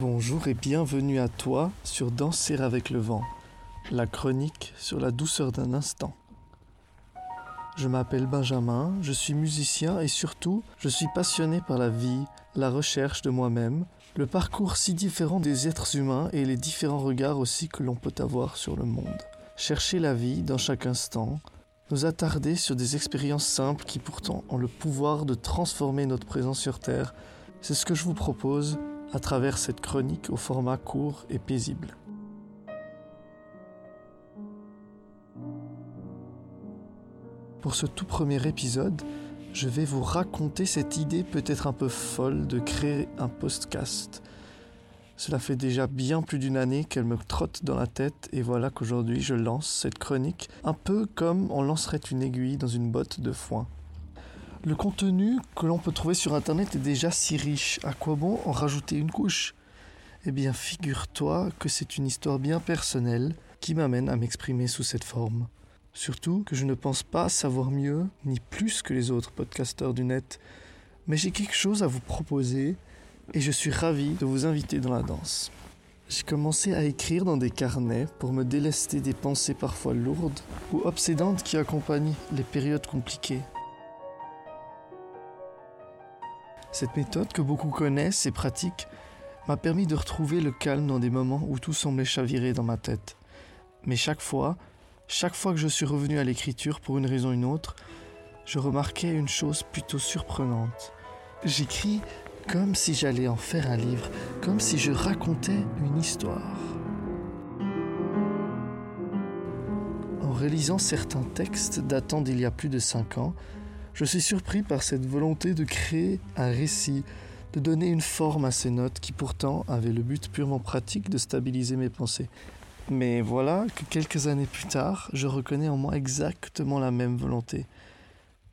Bonjour et bienvenue à toi sur Danser avec le vent, la chronique sur la douceur d'un instant. Je m'appelle Benjamin, je suis musicien et surtout je suis passionné par la vie, la recherche de moi-même, le parcours si différent des êtres humains et les différents regards aussi que l'on peut avoir sur le monde. Chercher la vie dans chaque instant, nous attarder sur des expériences simples qui pourtant ont le pouvoir de transformer notre présence sur Terre, c'est ce que je vous propose à travers cette chronique au format court et paisible. Pour ce tout premier épisode, je vais vous raconter cette idée peut-être un peu folle de créer un podcast. Cela fait déjà bien plus d'une année qu'elle me trotte dans la tête et voilà qu'aujourd'hui je lance cette chronique un peu comme on lancerait une aiguille dans une botte de foin. Le contenu que l'on peut trouver sur Internet est déjà si riche. À quoi bon en rajouter une couche? Eh bien, figure-toi que c'est une histoire bien personnelle qui m'amène à m'exprimer sous cette forme. Surtout que je ne pense pas savoir mieux ni plus que les autres podcasteurs du net. Mais j'ai quelque chose à vous proposer et je suis ravi de vous inviter dans la danse. J'ai commencé à écrire dans des carnets pour me délester des pensées parfois lourdes ou obsédantes qui accompagnent les périodes compliquées. Cette méthode que beaucoup connaissent et pratiquent m'a permis de retrouver le calme dans des moments où tout semblait chavirer dans ma tête. Mais chaque fois, chaque fois que je suis revenu à l'écriture pour une raison ou une autre, je remarquais une chose plutôt surprenante. J'écris comme si j'allais en faire un livre, comme si je racontais une histoire. En réalisant certains textes datant d'il y a plus de cinq ans, je suis surpris par cette volonté de créer un récit, de donner une forme à ces notes qui pourtant avaient le but purement pratique de stabiliser mes pensées. Mais voilà que quelques années plus tard, je reconnais en moi exactement la même volonté.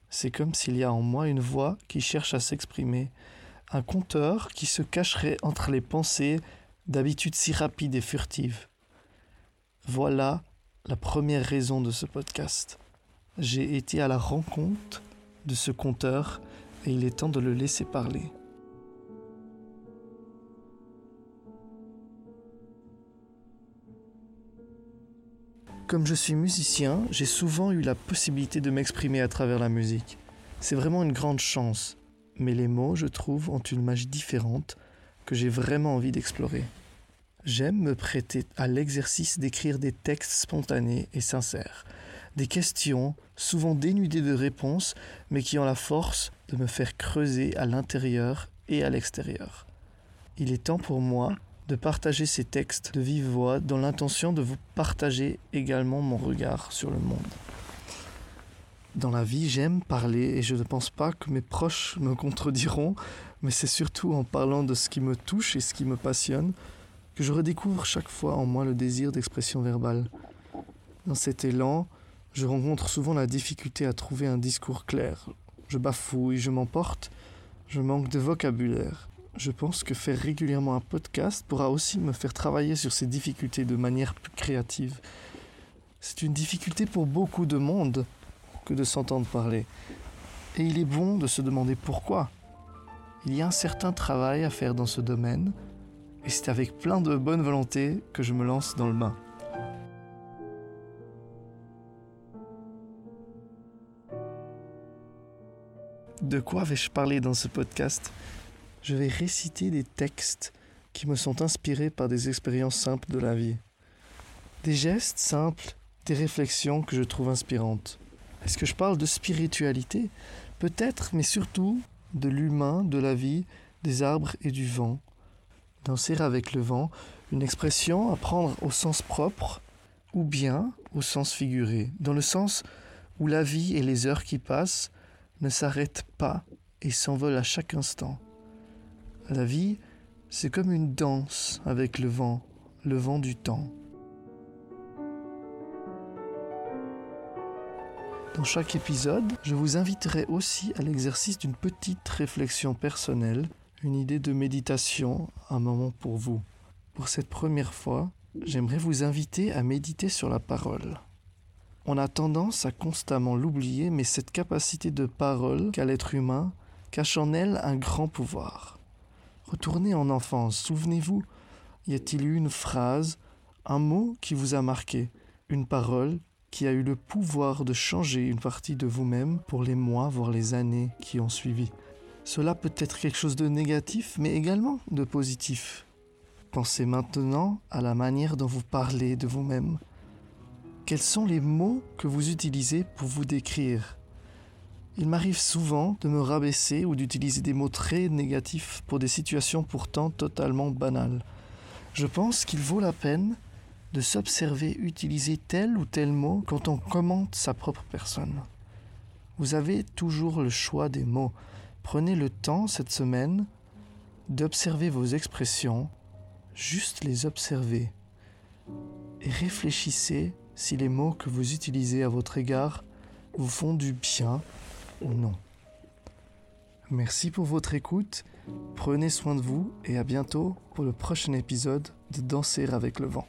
C'est comme s'il y a en moi une voix qui cherche à s'exprimer, un conteur qui se cacherait entre les pensées d'habitude si rapides et furtives. Voilà la première raison de ce podcast. J'ai été à la rencontre de ce conteur et il est temps de le laisser parler. Comme je suis musicien, j'ai souvent eu la possibilité de m'exprimer à travers la musique. C'est vraiment une grande chance, mais les mots, je trouve, ont une magie différente que j'ai vraiment envie d'explorer. J'aime me prêter à l'exercice d'écrire des textes spontanés et sincères, des questions souvent dénudées de réponses, mais qui ont la force de me faire creuser à l'intérieur et à l'extérieur. Il est temps pour moi de partager ces textes de vive voix dans l'intention de vous partager également mon regard sur le monde. Dans la vie, j'aime parler et je ne pense pas que mes proches me contrediront, mais c'est surtout en parlant de ce qui me touche et ce qui me passionne que je redécouvre chaque fois en moi le désir d'expression verbale. Dans cet élan, je rencontre souvent la difficulté à trouver un discours clair. Je bafouille, je m'emporte, je manque de vocabulaire. Je pense que faire régulièrement un podcast pourra aussi me faire travailler sur ces difficultés de manière plus créative. C'est une difficulté pour beaucoup de monde que de s'entendre parler. Et il est bon de se demander pourquoi. Il y a un certain travail à faire dans ce domaine, et c'est avec plein de bonne volonté que je me lance dans le bain. De quoi vais-je parler dans ce podcast? Je vais réciter des textes qui me sont inspirés par des expériences simples de la vie. Des gestes simples, des réflexions que je trouve inspirantes. Est-ce que je parle de spiritualité? Peut-être, mais surtout de l'humain, de la vie, des arbres et du vent. Danser avec le vent, une expression à prendre au sens propre ou bien au sens figuré, dans le sens où la vie et les heures qui passent ne s'arrêtent pas et s'envolent à chaque instant. La vie, c'est comme une danse avec le vent, le vent du temps. Dans chaque épisode, je vous inviterai aussi à l'exercice d'une petite réflexion personnelle, une idée de méditation, un moment pour vous. Pour cette première fois, j'aimerais vous inviter à méditer sur la parole. On a tendance à constamment l'oublier, mais cette capacité de parole qu'a l'être humain cache en elle un grand pouvoir. Retournez en enfance, souvenez-vous Y a-t-il eu une phrase, un mot qui vous a marqué, une parole qui a eu le pouvoir de changer une partie de vous-même pour les mois, voire les années qui ont suivi Cela peut être quelque chose de négatif, mais également de positif. Pensez maintenant à la manière dont vous parlez de vous-même. Quels sont les mots que vous utilisez pour vous décrire? Il m'arrive souvent de me rabaisser ou d'utiliser des mots très négatifs pour des situations pourtant totalement banales. Je pense qu'il vaut la peine de s'observer utiliser tel ou tel mot quand on commente sa propre personne. Vous avez toujours le choix des mots. Prenez le temps cette semaine d'observer vos expressions, juste les observer, et réfléchissez si les mots que vous utilisez à votre égard vous font du bien ou non. Merci pour votre écoute, prenez soin de vous et à bientôt pour le prochain épisode de Danser avec le vent.